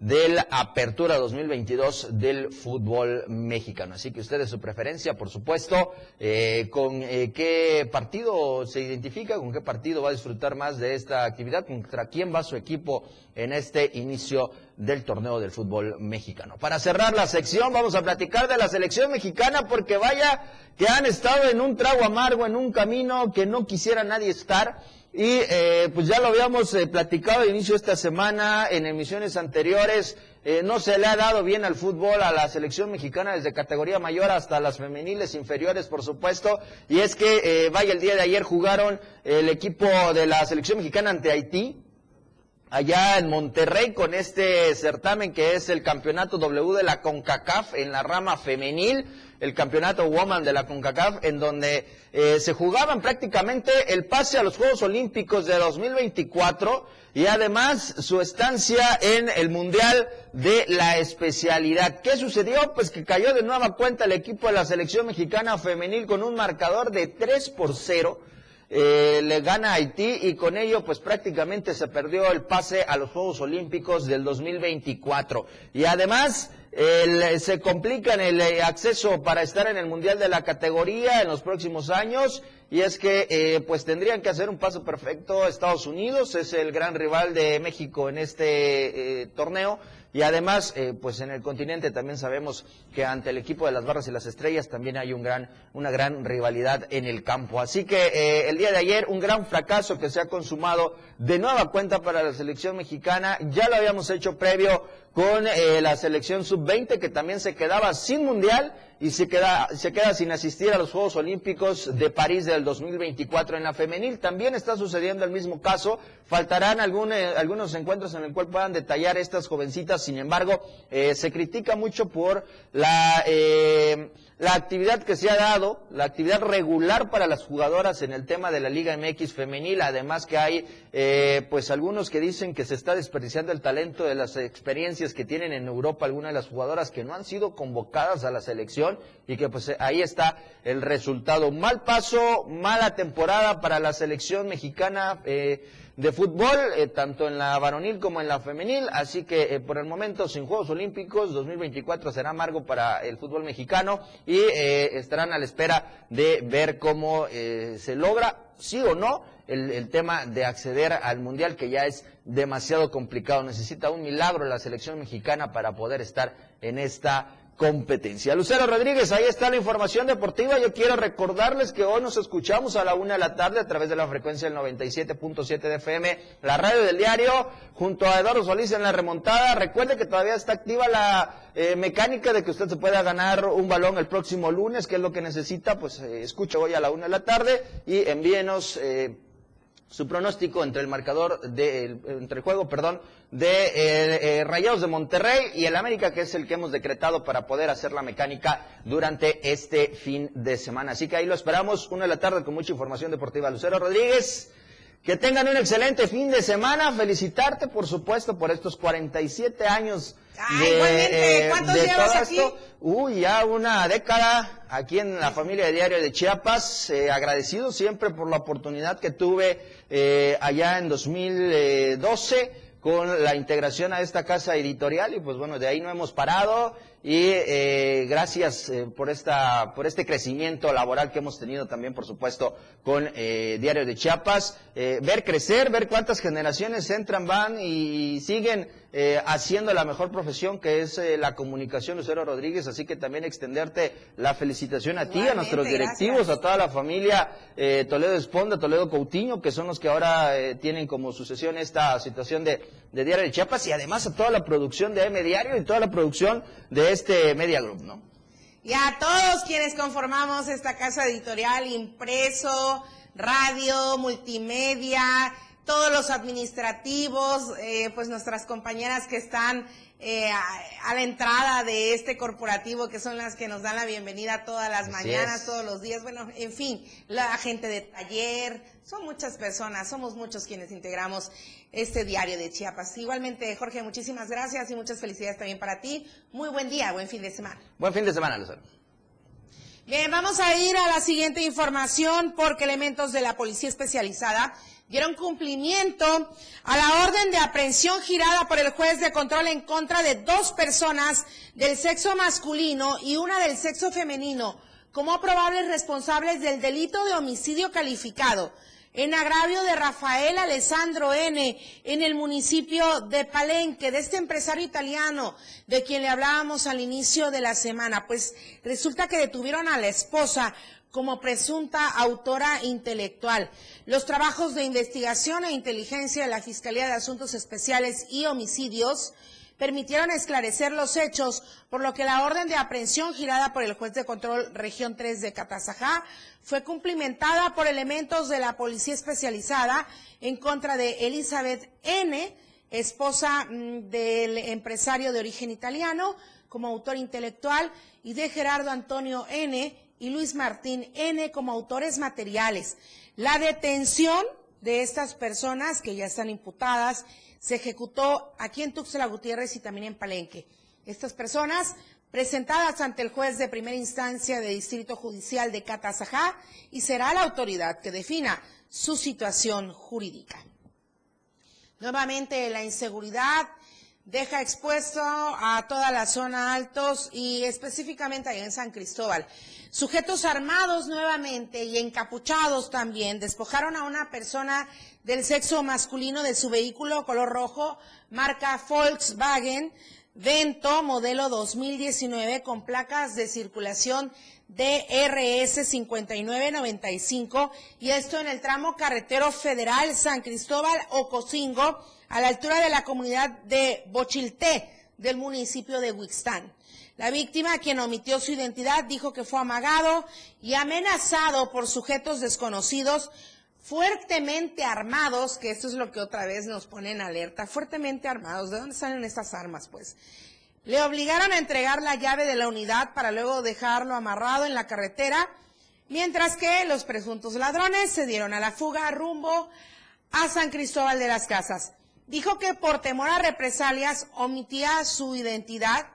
dos del Apertura 2022 del fútbol mexicano. Así que usted su preferencia, por supuesto, eh, con eh, qué partido se identifica, con qué partido va a disfrutar más de esta actividad, contra quién va su equipo en este inicio del torneo del fútbol mexicano. Para cerrar la sección, vamos a platicar de la selección mexicana porque vaya que han estado en un trago amargo, en un camino que no quisiera nadie estar y eh, pues ya lo habíamos eh, platicado al inicio de esta semana, en emisiones anteriores, eh, no se le ha dado bien al fútbol a la selección mexicana desde categoría mayor hasta las femeniles inferiores, por supuesto. Y es que, vaya, el día de ayer jugaron el equipo de la selección mexicana ante Haití, allá en Monterrey con este certamen que es el campeonato W de la CONCACAF en la rama femenil el campeonato Woman de la CONCACAF, en donde eh, se jugaban prácticamente el pase a los Juegos Olímpicos de 2024 y además su estancia en el Mundial de la especialidad. ¿Qué sucedió? Pues que cayó de nueva cuenta el equipo de la selección mexicana femenil con un marcador de 3 por 0. Eh, le gana Haití y con ello pues prácticamente se perdió el pase a los Juegos Olímpicos del 2024. Y además se complica en el eh, acceso para estar en el Mundial de la categoría en los próximos años. Y es que eh, pues tendrían que hacer un paso perfecto Estados Unidos, es el gran rival de México en este eh, torneo y además, eh, pues en el continente también sabemos que ante el equipo de las barras y las estrellas también hay un gran, una gran rivalidad en el campo. Así que eh, el día de ayer un gran fracaso que se ha consumado de nueva cuenta para la selección mexicana. Ya lo habíamos hecho previo con eh, la selección sub-20 que también se quedaba sin mundial y se queda, se queda sin asistir a los Juegos Olímpicos de París del 2024 en la femenil. También está sucediendo el mismo caso. Faltarán eh, algunos encuentros en el cual puedan detallar estas jovencitas. Sin embargo, eh, se critica mucho por la eh, la actividad que se ha dado, la actividad regular para las jugadoras en el tema de la Liga MX femenil, además que hay eh, pues algunos que dicen que se está desperdiciando el talento de las experiencias que tienen en Europa algunas de las jugadoras que no han sido convocadas a la selección y que pues ahí está el resultado. Mal paso, mala temporada para la selección mexicana. Eh, de fútbol, eh, tanto en la varonil como en la femenil, así que eh, por el momento sin Juegos Olímpicos, 2024 será amargo para el fútbol mexicano y eh, estarán a la espera de ver cómo se logra, sí o no, el, tema de acceder al Mundial, que ya es demasiado complicado. Necesita un milagro la selección mexicana para poder estar en esta competencia. Lucero Rodríguez, ahí está la información deportiva. Yo quiero recordarles que hoy nos escuchamos a la una de la tarde a través de la frecuencia del 97.7 de FM, la radio del diario, junto a Eduardo Solís en la remontada. Recuerde que todavía está activa la eh, mecánica de que usted se pueda ganar un balón el próximo lunes, que es lo que necesita. Pues eh, escuche hoy a la una de la tarde y envíenos. Eh, su pronóstico entre el marcador de, entre el juego, perdón, de eh, Rayados de Monterrey y el América, que es el que hemos decretado para poder hacer la mecánica durante este fin de semana. Así que ahí lo esperamos, una de la tarde con mucha información deportiva. Lucero Rodríguez, que tengan un excelente fin de semana. Felicitarte, por supuesto, por estos 47 años. De, igualmente, ¿cuántos llevas aquí? Uy, ya una década aquí en la familia de Diario de Chiapas. Eh, agradecido siempre por la oportunidad que tuve eh, allá en 2012 con la integración a esta casa editorial y pues bueno, de ahí no hemos parado y eh, gracias eh, por esta por este crecimiento laboral que hemos tenido también por supuesto con eh, Diario de Chiapas eh, ver crecer ver cuántas generaciones entran van y siguen eh, haciendo la mejor profesión que es eh, la comunicación Lucero Rodríguez así que también extenderte la felicitación a ti a nuestros directivos a toda la familia Toledo Esponda Toledo Coutinho que son los que ahora tienen como sucesión esta situación de, de Diario de Chiapas y además a toda la producción de M Diario y toda la producción de este Media Group, ¿no? Y a todos quienes conformamos esta casa editorial, impreso, radio, multimedia, todos los administrativos, eh, pues nuestras compañeras que están eh, a, a, la entrada de este corporativo, que son las que nos dan la bienvenida todas las Así mañanas, es. todos los días, bueno, en fin, la gente de taller, son muchas personas, somos muchos quienes integramos este diario de Chiapas. Igualmente, Jorge, muchísimas gracias y muchas felicidades también para ti. Muy buen día, buen fin de semana. Buen fin de semana, Lucero. Bien, vamos a ir a la siguiente información porque elementos de la Policía Especializada dieron cumplimiento a la orden de aprehensión girada por el juez de control en contra de dos personas del sexo masculino y una del sexo femenino como probables responsables del delito de homicidio calificado en agravio de Rafael Alessandro N. en el municipio de Palenque, de este empresario italiano de quien le hablábamos al inicio de la semana. Pues resulta que detuvieron a la esposa como presunta autora intelectual. Los trabajos de investigación e inteligencia de la Fiscalía de Asuntos Especiales y Homicidios permitieron esclarecer los hechos, por lo que la orden de aprehensión girada por el juez de control región 3 de Catazajá fue cumplimentada por elementos de la policía especializada en contra de Elizabeth N., esposa mm, del empresario de origen italiano, como autor intelectual, y de Gerardo Antonio N., y Luis Martín N como autores materiales. La detención de estas personas que ya están imputadas se ejecutó aquí en Tuxtla Gutiérrez y también en Palenque. Estas personas presentadas ante el juez de primera instancia de Distrito Judicial de Catazajá y será la autoridad que defina su situación jurídica. Nuevamente la inseguridad deja expuesto a toda la zona altos y específicamente allá en San Cristóbal. Sujetos armados nuevamente y encapuchados también despojaron a una persona del sexo masculino de su vehículo color rojo, marca Volkswagen, Vento, modelo 2019, con placas de circulación DRS 5995, y esto en el tramo carretero federal San Cristóbal Ocosingo, a la altura de la comunidad de Bochilté, del municipio de Huixtán. La víctima, quien omitió su identidad, dijo que fue amagado y amenazado por sujetos desconocidos fuertemente armados, que esto es lo que otra vez nos pone en alerta, fuertemente armados. ¿De dónde salen estas armas? Pues le obligaron a entregar la llave de la unidad para luego dejarlo amarrado en la carretera, mientras que los presuntos ladrones se dieron a la fuga rumbo a San Cristóbal de las Casas. Dijo que por temor a represalias omitía su identidad,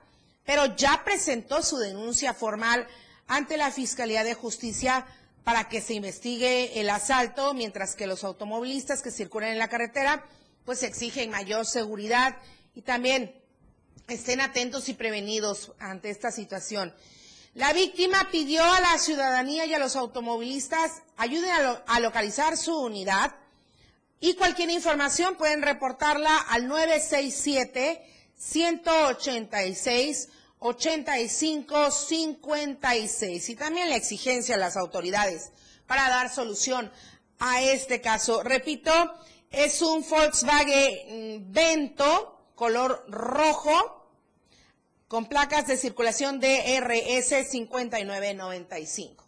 pero ya presentó su denuncia formal ante la Fiscalía de Justicia para que se investigue el asalto, mientras que los automovilistas que circulan en la carretera pues exigen mayor seguridad y también estén atentos y prevenidos ante esta situación. La víctima pidió a la ciudadanía y a los automovilistas ayuden a, localizar su unidad y cualquier información pueden reportarla al 967 186 8556 y también la exigencia a las autoridades para dar solución a este caso. Repito, es un Volkswagen Vento color rojo con placas de circulación DRS 5995.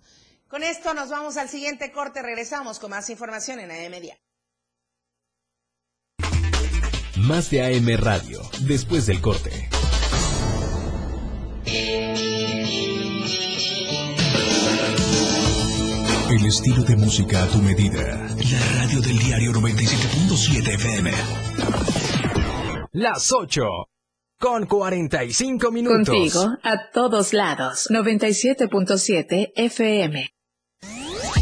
Con esto nos vamos al siguiente corte. Regresamos con más información en AM Media. Más de AM Radio, después del corte. El estilo de música a tu medida. La radio del diario 97.7 FM. Las 8 con 45 minutos. Contigo a todos lados. 97.7 FM.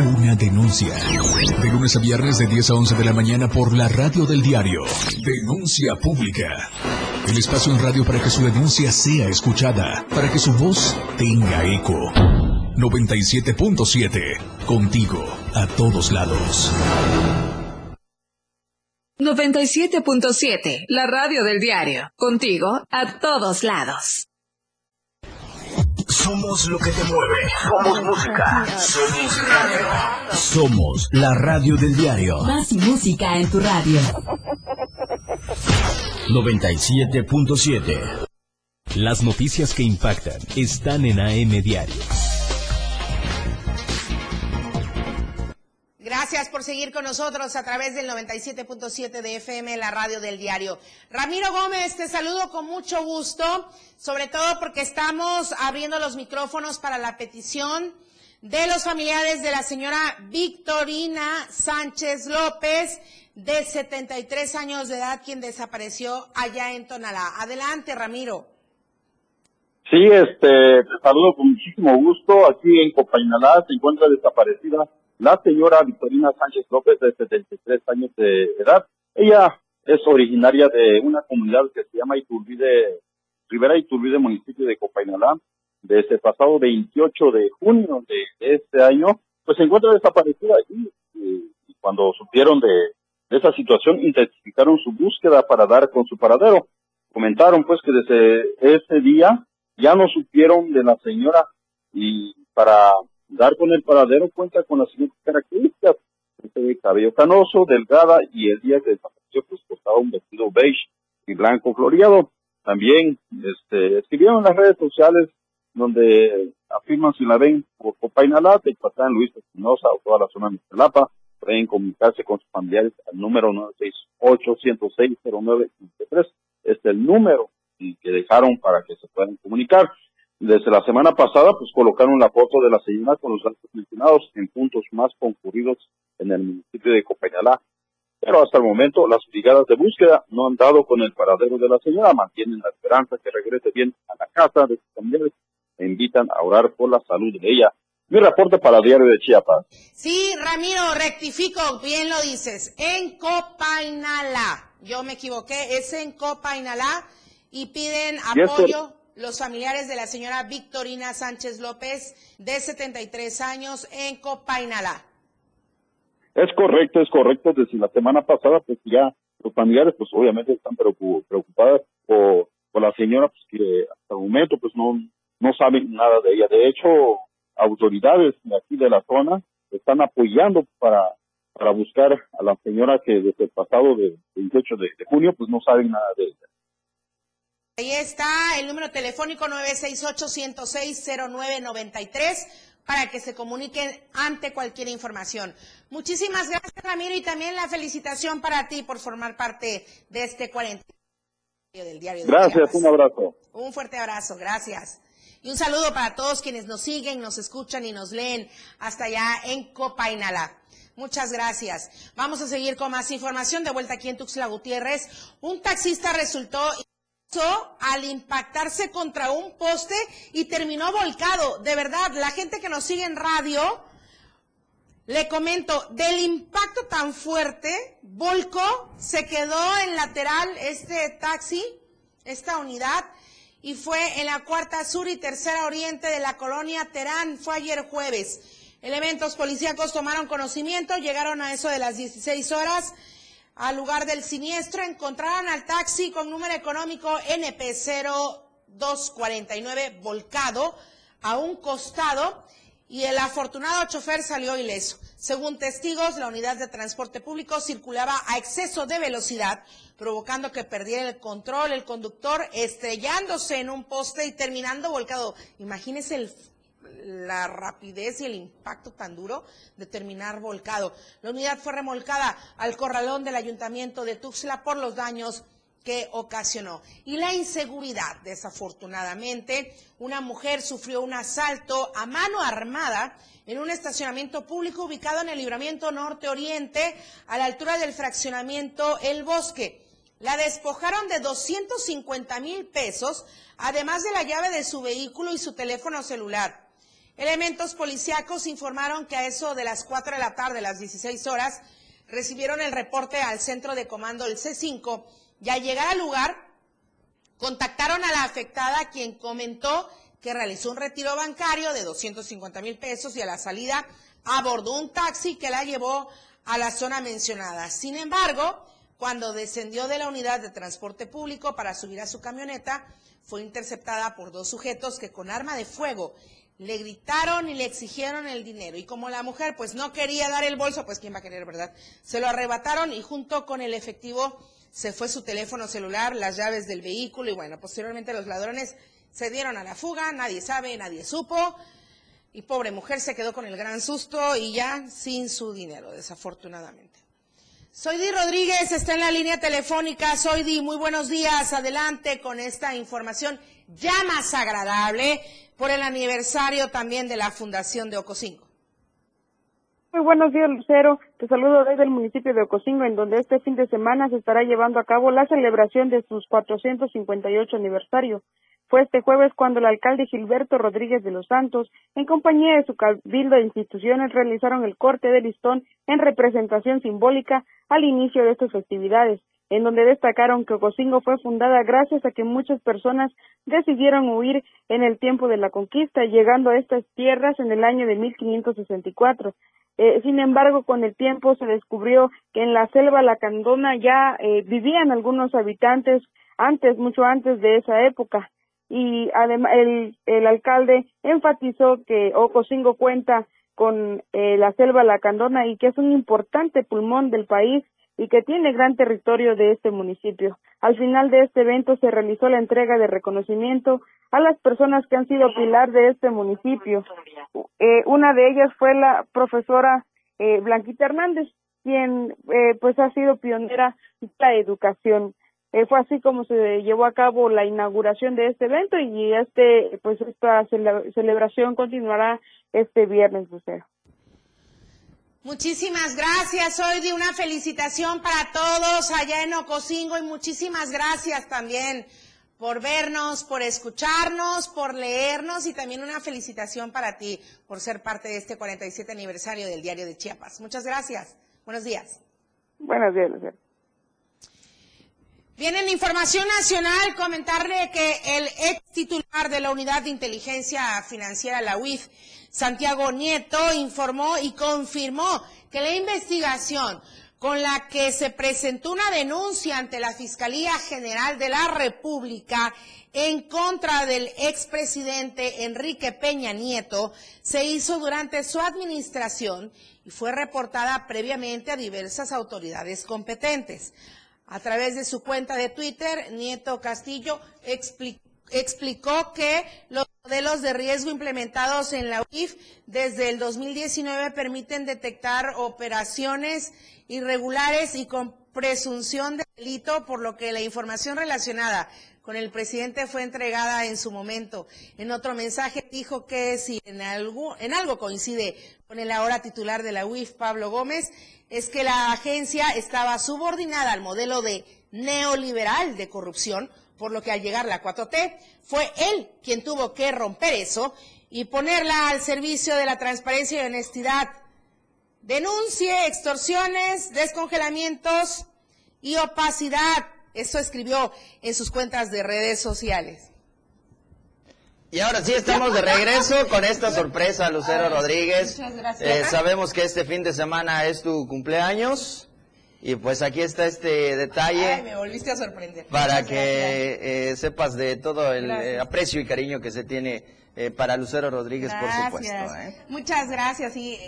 Una denuncia. De lunes a viernes de 10 a 11 de la mañana por la radio del diario. Denuncia pública. El espacio en radio para que su denuncia sea escuchada. Para que su voz tenga eco. 97.7. Contigo. A todos lados. 97.7. La radio del diario. Contigo. A todos lados. Somos lo que te mueve. Somos música. Somos radio. Somos la radio del diario. Más música en tu radio. 97.7. Las noticias que impactan están en AM Diario. Gracias por seguir con nosotros a través del 97.7 de FM, la radio del diario. Ramiro Gómez, te saludo con mucho gusto, sobre todo porque estamos abriendo los micrófonos para la petición de los familiares de la señora Victorina Sánchez López, de 73 años de edad, quien desapareció allá en Tonalá. Adelante, Ramiro. Sí, este, te saludo con muchísimo gusto. Aquí en Copainalá se encuentra desaparecida la señora Victorina Sánchez López, de 73 años de edad. Ella es originaria de una comunidad que se llama Iturbide, Rivera Iturbide, municipio de Copainalá. Desde el pasado 28 de junio de este año, pues se encuentra desaparecida y, y, cuando supieron de, de esa situación, intensificaron su búsqueda para dar con su paradero. Comentaron pues que desde ese día ya no supieron de la señora y para dar con el paradero cuenta con las siguientes características. Este cabello canoso, delgada y el día que desapareció pues portaba un vestido beige y blanco floreado. También este, escribieron en las redes sociales donde afirman si la ven por Copainalá, Tecpatán, Luis Espinosa o toda la zona de Estelapa, pueden comunicarse con sus familiares al número 968-106-0953. Este es el número que dejaron para que se puedan comunicar. Desde la semana pasada, pues colocaron la foto de la señora con los datos mencionados en puntos más concurridos en el municipio de Copainalá. Pero hasta el momento, las brigadas de búsqueda no han dado con el paradero de la señora, mantienen la esperanza que regrese bien a la casa de sus familiares e invitan a orar por la salud de ella. Mi reporte para diario de Chiapas. Sí, Ramiro, rectifico, bien lo dices, en Copainalá. Yo me equivoqué, es en Copainalá y piden apoyo los familiares de la señora Victorina Sánchez López, de 73 años, en Copainalá. Es correcto, es correcto. Desde la semana pasada, pues ya los familiares, pues obviamente están preocupados por, la señora, pues que hasta el momento, pues no, no saben nada de ella. De hecho, autoridades de aquí de la zona están apoyando para, para buscar a la señora que desde el pasado de 28 de, de junio, pues no saben nada de ella. Ahí está el número telefónico 968-106-0993 para que se comuniquen ante cualquier información. Muchísimas gracias, Ramiro, y también la felicitación para ti por formar parte de este 40 del diario. gracias, un abrazo. Un fuerte abrazo, gracias. Y un saludo para todos quienes nos siguen, nos escuchan y nos leen hasta allá en Copainalá. Muchas gracias. Vamos a seguir con más información. De vuelta aquí en Tuxtla Gutiérrez. Un taxista resultó al impactarse contra un poste y terminó volcado. De verdad, la gente que nos sigue en radio, le comento, del impacto tan fuerte, volcó, se quedó en lateral este taxi, esta unidad, y fue en la cuarta sur y tercera oriente de la colonia Terán, fue ayer jueves. Elementos policíacos tomaron conocimiento, llegaron a eso de las 16 horas, al lugar del siniestro, encontraron al taxi con número económico NP0249 volcado a un costado y el afortunado chofer salió ileso. Según testigos, la unidad de transporte público circulaba a exceso de velocidad, provocando que perdiera el control el conductor, estrellándose en un poste y terminando volcado. Imagínese el la rapidez y el impacto tan duro de terminar volcado. La unidad fue remolcada al corralón del ayuntamiento de Tuxtla por los daños que ocasionó. Y la inseguridad, desafortunadamente, una mujer sufrió un asalto a mano armada en un estacionamiento público ubicado en el libramiento norte-oriente, a la altura del fraccionamiento El Bosque. La despojaron de 250 mil pesos, además de la llave de su vehículo y su teléfono celular. Elementos policíacos informaron que a eso de las 4 de la tarde, las 16 horas, recibieron el reporte al centro de comando del C5 y al llegar al lugar contactaron a la afectada quien comentó que realizó un retiro bancario de 250 mil pesos y a la salida abordó un taxi que la llevó a la zona mencionada. Sin embargo, cuando descendió de la unidad de transporte público para subir a su camioneta, fue interceptada por dos sujetos que con arma de fuego le gritaron y le exigieron el dinero. Y como la mujer pues no quería dar el bolso, pues quién va a querer, ¿verdad? Se lo arrebataron y junto con el efectivo se fue su teléfono celular, las llaves del vehículo y bueno, posteriormente los ladrones se dieron a la fuga, nadie sabe, nadie supo. Y pobre mujer se quedó con el gran susto y ya sin su dinero, desafortunadamente. Soy Di Rodríguez, está en la línea telefónica. Soy Di, muy buenos días. Adelante con esta información ya más agradable por el aniversario también de la Fundación de Ocosingo. Muy buenos días, Lucero. Te saludo desde el municipio de Ocosingo, en donde este fin de semana se estará llevando a cabo la celebración de sus 458 aniversario. Fue este jueves cuando el alcalde Gilberto Rodríguez de los Santos, en compañía de su cabildo de instituciones, realizaron el corte de listón en representación simbólica al inicio de estas festividades en donde destacaron que Ocosingo fue fundada gracias a que muchas personas decidieron huir en el tiempo de la conquista, llegando a estas tierras en el año de 1564. Eh, sin embargo, con el tiempo se descubrió que en la selva lacandona ya eh, vivían algunos habitantes antes, mucho antes de esa época. Y además el, el alcalde enfatizó que Ocosingo cuenta con eh, la selva lacandona y que es un importante pulmón del país y que tiene gran territorio de este municipio. Al final de este evento se realizó la entrega de reconocimiento a las personas que han sido pilar de este municipio. Eh, una de ellas fue la profesora eh, Blanquita Hernández, quien eh, pues ha sido pionera en la educación. Eh, fue así como se llevó a cabo la inauguración de este evento y este pues esta celebración continuará este viernes, Lucero. Muchísimas gracias. Hoy de una felicitación para todos allá en Ocosingo y muchísimas gracias también por vernos, por escucharnos, por leernos y también una felicitación para ti por ser parte de este 47 aniversario del Diario de Chiapas. Muchas gracias. Buenos días. Buenos días, Lucero. Bien, en Información Nacional, comentarle que el ex titular de la Unidad de Inteligencia Financiera, la UIF, Santiago Nieto, informó y confirmó que la investigación con la que se presentó una denuncia ante la Fiscalía General de la República en contra del expresidente Enrique Peña Nieto se hizo durante su administración y fue reportada previamente a diversas autoridades competentes. A través de su cuenta de Twitter, Nieto Castillo explicó que los modelos de riesgo implementados en la UIF desde el 2019 permiten detectar operaciones irregulares y con presunción de delito, por lo que la información relacionada con el presidente fue entregada en su momento. En otro mensaje dijo que si en algo, en algo coincide con el ahora titular de la UIF, Pablo Gómez, es que la agencia estaba subordinada al modelo de neoliberal de corrupción, por lo que al llegar la 4T fue él quien tuvo que romper eso y ponerla al servicio de la transparencia y honestidad. Denuncie extorsiones, descongelamientos y opacidad eso escribió en sus cuentas de redes sociales. Y ahora sí estamos de regreso con esta sorpresa, Lucero Rodríguez. Muchas gracias. Eh, sabemos que este fin de semana es tu cumpleaños. Y pues aquí está este detalle. Ay, me volviste a sorprender. Para que eh, sepas de todo el eh, aprecio y cariño que se tiene para Lucero Rodríguez, por supuesto. Muchas gracias. Y,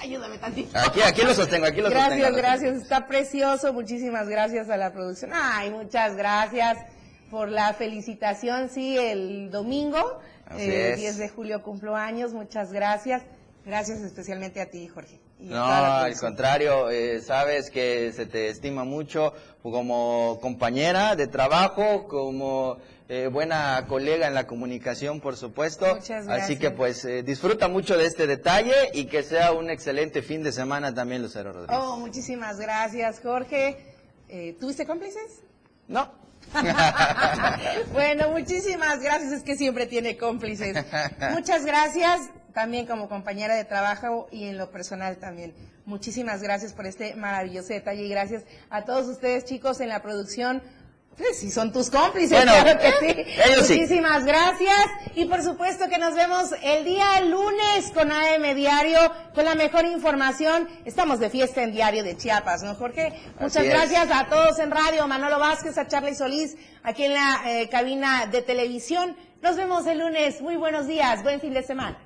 Ayúdame tantito. Aquí, aquí lo sostengo, aquí lo gracias, sostengo. Gracias, gracias. Está precioso. Muchísimas gracias a la producción. Ay, muchas gracias por la felicitación. Sí, el domingo, el eh, 10 de julio cumplo años. Muchas gracias. Gracias especialmente a ti, Jorge. No, al contrario, eh, sabes que se te estima mucho como compañera de trabajo, como eh, buena colega en la comunicación, por supuesto. Muchas gracias. Así que pues eh, disfruta mucho de este detalle y que sea un excelente fin de semana también, Lucero Rodríguez. Oh, muchísimas gracias, Jorge. Eh, ¿Tuviste cómplices? No. bueno, muchísimas gracias, es que siempre tiene cómplices. Muchas gracias también como compañera de trabajo y en lo personal también. Muchísimas gracias por este maravilloso detalle y gracias a todos ustedes chicos en la producción pues sí, son tus cómplices, claro que sí. Muchísimas gracias. Y por supuesto que nos vemos el día lunes con AM Diario, con la mejor información. Estamos de fiesta en Diario de Chiapas, ¿no, Jorge? Muchas gracias a todos en radio, Manolo Vázquez, a Charlie Solís, aquí en la eh, cabina de televisión. Nos vemos el lunes. Muy buenos días, buen fin de semana.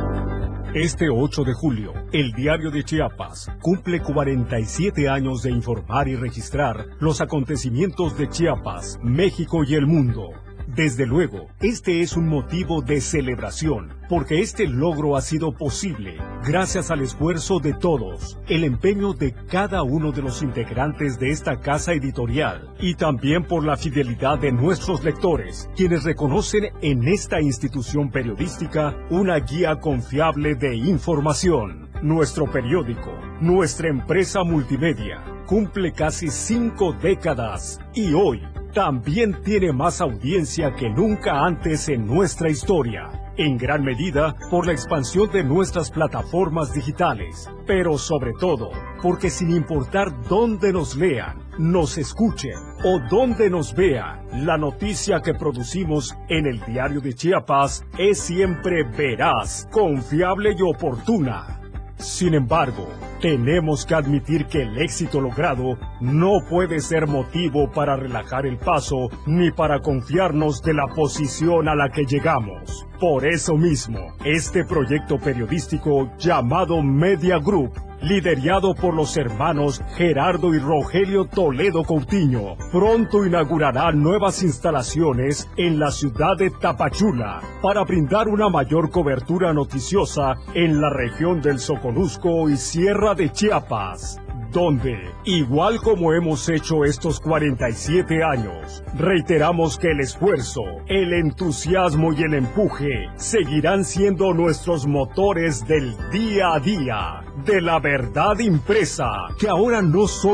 Este 8 de julio, el diario de Chiapas cumple 47 años de informar y registrar los acontecimientos de Chiapas, México y el mundo. Desde luego, este es un motivo de celebración, porque este logro ha sido posible gracias al esfuerzo de todos, el empeño de cada uno de los integrantes de esta casa editorial y también por la fidelidad de nuestros lectores, quienes reconocen en esta institución periodística una guía confiable de información. Nuestro periódico, nuestra empresa multimedia, cumple casi cinco décadas y hoy también tiene más audiencia que nunca antes en nuestra historia. en gran medida por la expansión de nuestras plataformas digitales, pero sobre todo porque sin importar dónde nos lean, nos escuchen o dónde nos vean, la noticia que producimos en el diario de Chiapas es siempre veraz, confiable y oportuna. Sin embargo, tenemos que admitir que el éxito logrado no puede ser motivo para relajar el paso ni para confiarnos de la posición a la que llegamos. Por eso mismo, este proyecto periodístico llamado Media Group liderado por los hermanos Gerardo y Rogelio Toledo Coutinho, pronto inaugurará nuevas instalaciones en la ciudad de Tapachula para brindar una mayor cobertura noticiosa en la región del Soconusco y Sierra de Chiapas donde, igual como hemos hecho estos 47 años, reiteramos que el esfuerzo, el entusiasmo y el empuje seguirán siendo nuestros motores del día a día, de la verdad impresa, que ahora no solo